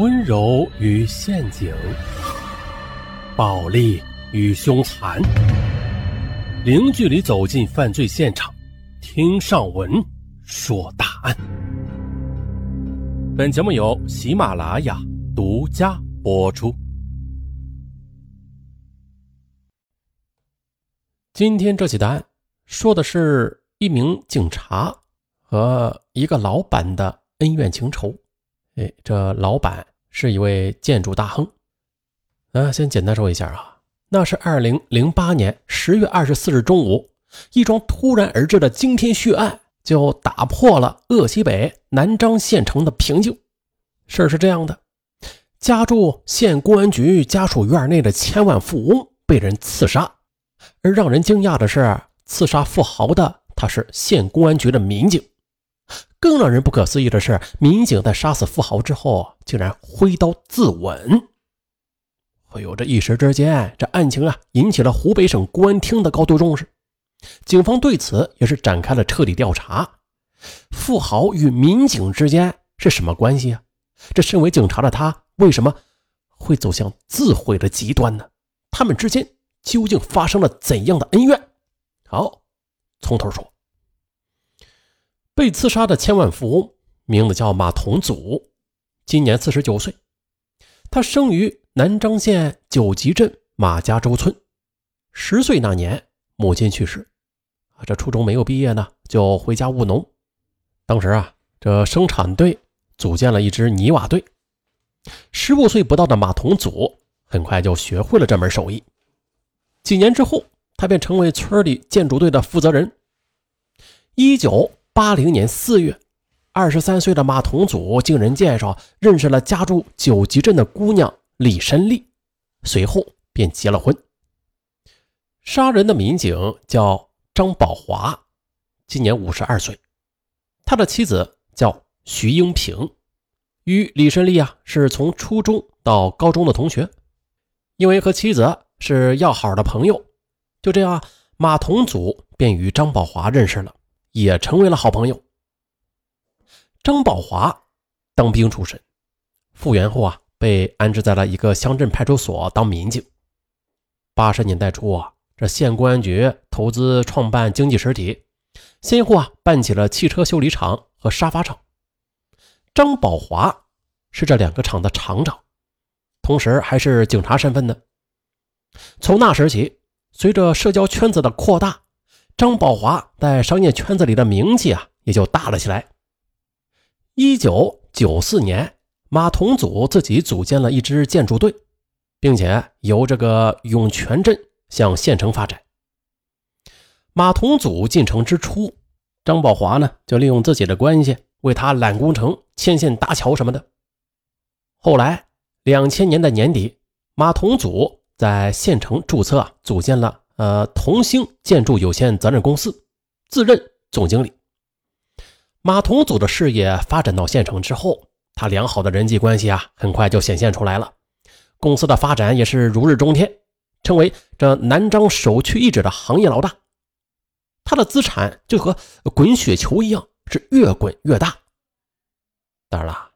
温柔与陷阱，暴力与凶残，零距离走进犯罪现场，听上文说大案。本节目由喜马拉雅独家播出。今天这起的案说的是一名警察和一个老板的恩怨情仇。哎，这老板是一位建筑大亨。啊，先简单说一下啊，那是二零零八年十月二十四日中午，一桩突然而至的惊天血案就打破了鄂西北南漳县城的平静。事儿是这样的，家住县公安局家属院内的千万富翁被人刺杀，而让人惊讶的是，刺杀富豪的他是县公安局的民警。更让人不可思议的是，民警在杀死富豪之后，竟然挥刀自刎。哎呦，这一时之间，这案情啊，引起了湖北省公安厅的高度重视。警方对此也是展开了彻底调查。富豪与民警之间是什么关系啊？这身为警察的他，为什么会走向自毁的极端呢？他们之间究竟发生了怎样的恩怨？好，从头说。被刺杀的千万富翁名字叫马同祖，今年四十九岁。他生于南漳县九集镇马家洲村。十岁那年，母亲去世，啊，这初中没有毕业呢，就回家务农。当时啊，这生产队组建了一支泥瓦队。十五岁不到的马同祖很快就学会了这门手艺。几年之后，他便成为村里建筑队的负责人。一九。八零年四月，二十三岁的马同祖经人介绍认识了家住九集镇的姑娘李申丽，随后便结了婚。杀人的民警叫张宝华，今年五十二岁，他的妻子叫徐英平，与李申丽啊是从初中到高中的同学，因为和妻子是要好的朋友，就这样马同祖便与张宝华认识了。也成为了好朋友。张宝华当兵出身，复员后啊，被安置在了一个乡镇派出所当民警。八十年代初啊，这县公安局投资创办经济实体，先后啊办起了汽车修理厂和沙发厂。张宝华是这两个厂的厂长，同时还是警察身份呢。从那时起，随着社交圈子的扩大。张宝华在商业圈子里的名气啊，也就大了起来。一九九四年，马同祖自己组建了一支建筑队，并且由这个涌泉镇向县城发展。马同祖进城之初，张宝华呢就利用自己的关系为他揽工程、牵线搭桥什么的。后来，两千年的年底，马同祖在县城注册组建了。呃，同兴建筑有限责任公司自任总经理。马同祖的事业发展到县城之后，他良好的人际关系啊，很快就显现出来了。公司的发展也是如日中天，成为这南漳首屈一指的行业老大。他的资产就和滚雪球一样，是越滚越大。当然了，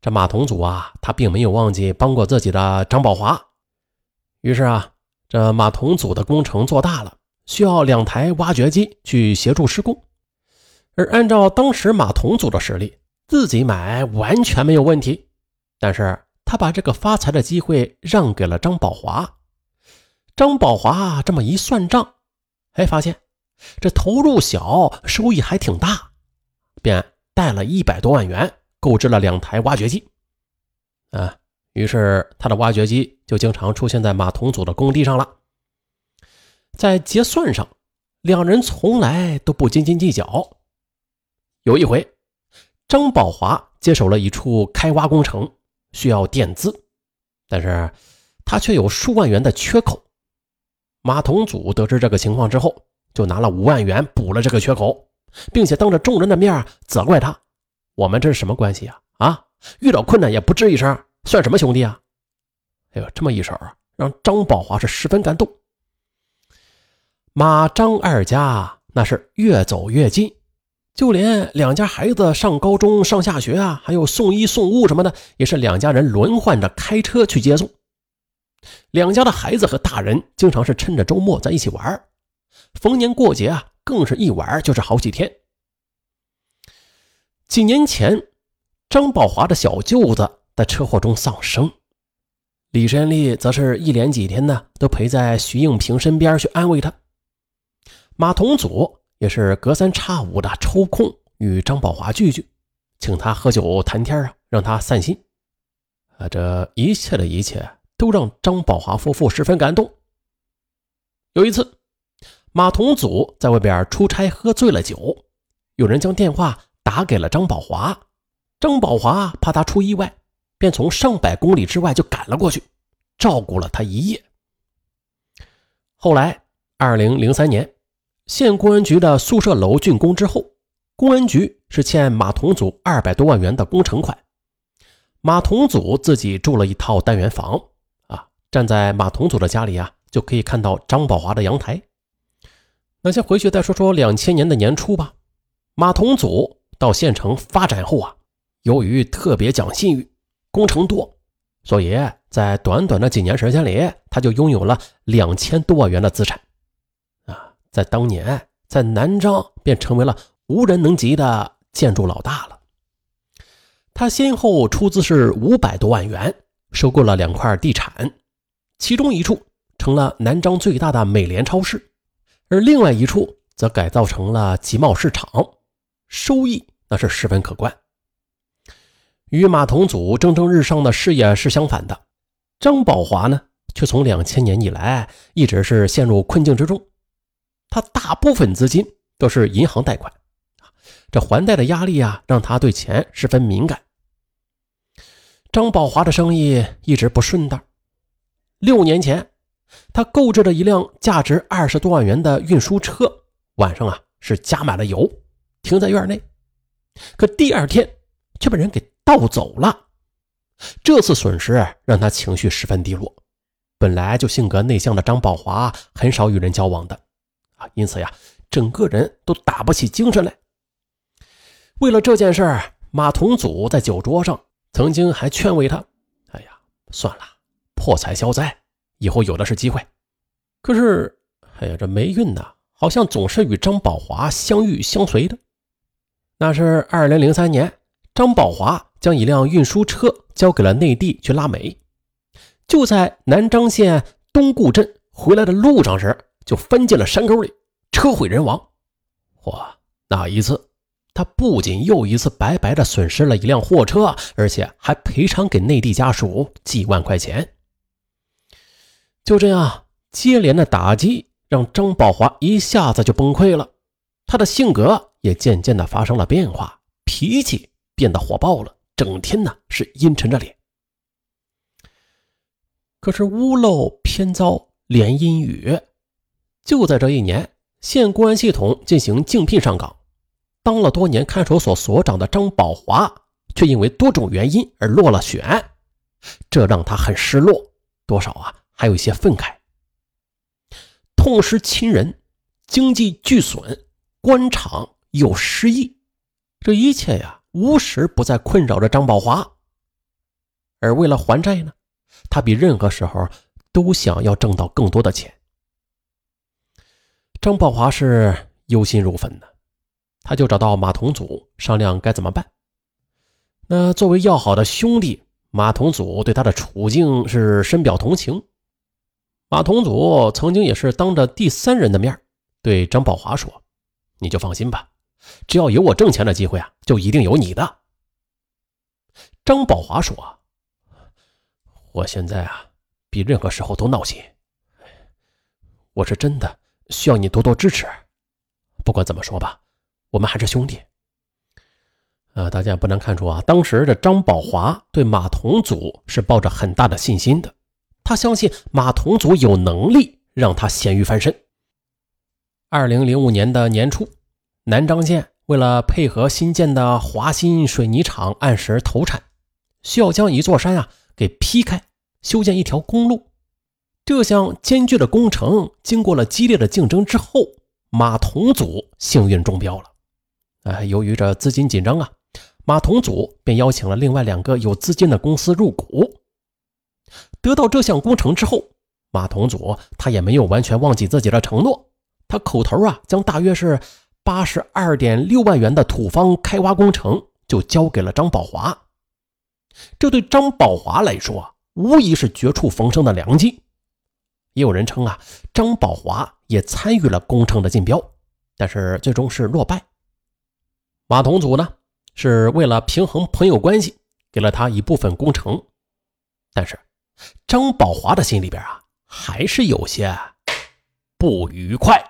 这马同祖啊，他并没有忘记帮过自己的张宝华，于是啊。这马同祖的工程做大了，需要两台挖掘机去协助施工，而按照当时马同祖的实力，自己买完全没有问题。但是他把这个发财的机会让给了张宝华。张宝华这么一算账，哎，发现这投入小，收益还挺大，便贷了一百多万元购置了两台挖掘机。啊。于是，他的挖掘机就经常出现在马同祖的工地上了。在结算上，两人从来都不斤斤计较。有一回，张宝华接手了一处开挖工程，需要垫资，但是他却有数万元的缺口。马同祖得知这个情况之后，就拿了五万元补了这个缺口，并且当着众人的面责怪他：“我们这是什么关系呀？啊，遇到困难也不吱一声。”算什么兄弟啊！哎呦，这么一手啊，让张宝华是十分感动。马张二家那是越走越近，就连两家孩子上高中、上下学啊，还有送衣送物什么的，也是两家人轮换着开车去接送。两家的孩子和大人经常是趁着周末在一起玩，逢年过节啊，更是一玩就是好几天。几年前，张宝华的小舅子在车祸中丧生，李山利则是一连几天呢，都陪在徐应平身边去安慰他。马同祖也是隔三差五的抽空与张宝华聚聚，请他喝酒谈天啊，让他散心。啊，这一切的一切。都让张宝华夫妇十分感动。有一次，马同祖在外边出差，喝醉了酒，有人将电话打给了张宝华。张宝华怕他出意外，便从上百公里之外就赶了过去，照顾了他一夜。后来，二零零三年，县公安局的宿舍楼竣工之后，公安局是欠马同祖二百多万元的工程款，马同祖自己住了一套单元房。啊站在马同祖的家里啊，就可以看到张宝华的阳台。那先回去再说说两千年的年初吧。马同祖到县城发展后啊，由于特别讲信誉，工程多，所以在短短的几年时间里，他就拥有了两千多万元的资产。啊，在当年，在南昌便成为了无人能及的建筑老大了。他先后出资是五百多万元，收购了两块地产。其中一处成了南昌最大的美联超市，而另外一处则改造成了集贸市场，收益那是十分可观。与马同祖蒸蒸日上的事业是相反的，张宝华呢，却从两千年以来一直是陷入困境之中。他大部分资金都是银行贷款，这还贷的压力啊，让他对钱十分敏感。张宝华的生意一直不顺当。六年前，他购置了一辆价值二十多万元的运输车，晚上啊是加满了油，停在院内。可第二天却被人给盗走了。这次损失让他情绪十分低落。本来就性格内向的张宝华很少与人交往的啊，因此呀，整个人都打不起精神来。为了这件事马同祖在酒桌上曾经还劝慰他：“哎呀，算了。”破财消灾，以后有的是机会。可是，哎呀，这霉运呐，好像总是与张宝华相遇相随的。那是二零零三年，张宝华将一辆运输车交给了内地去拉煤，就在南漳县东固镇回来的路上时，就翻进了山沟里，车毁人亡。哇，那一次，他不仅又一次白白的损失了一辆货车，而且还赔偿给内地家属几万块钱。就这样，接连的打击让张宝华一下子就崩溃了，他的性格也渐渐的发生了变化，脾气变得火爆了，整天呢是阴沉着脸。可是屋漏偏遭连阴雨，就在这一年，县公安系统进行竞聘上岗，当了多年看守所所长的张宝华，却因为多种原因而落了选，这让他很失落，多少啊。还有一些愤慨，痛失亲人，经济巨损，官场又失意，这一切呀，无时不在困扰着张宝华。而为了还债呢，他比任何时候都想要挣到更多的钱。张宝华是忧心如焚的，他就找到马同祖商量该怎么办。那作为要好的兄弟，马同祖对他的处境是深表同情。马同祖曾经也是当着第三人的面对张宝华说：“你就放心吧，只要有我挣钱的机会啊，就一定有你的。”张宝华说：“我现在啊，比任何时候都闹心，我是真的需要你多多支持。不管怎么说吧，我们还是兄弟。”啊，大家不难看出啊，当时的张宝华对马同祖是抱着很大的信心的。他相信马同祖有能力让他咸鱼翻身。二零零五年的年初，南漳县为了配合新建的华新水泥厂按时投产，需要将一座山啊给劈开，修建一条公路。这项艰巨的工程经过了激烈的竞争之后，马同祖幸运中标了。呃，由于这资金紧张啊，马同祖便邀请了另外两个有资金的公司入股。得到这项工程之后，马同祖他也没有完全忘记自己的承诺，他口头啊将大约是八十二点六万元的土方开挖工程就交给了张宝华。这对张宝华来说，无疑是绝处逢生的良机。也有人称啊，张宝华也参与了工程的竞标，但是最终是落败。马同祖呢，是为了平衡朋友关系，给了他一部分工程，但是张宝华的心里边啊，还是有些不愉快。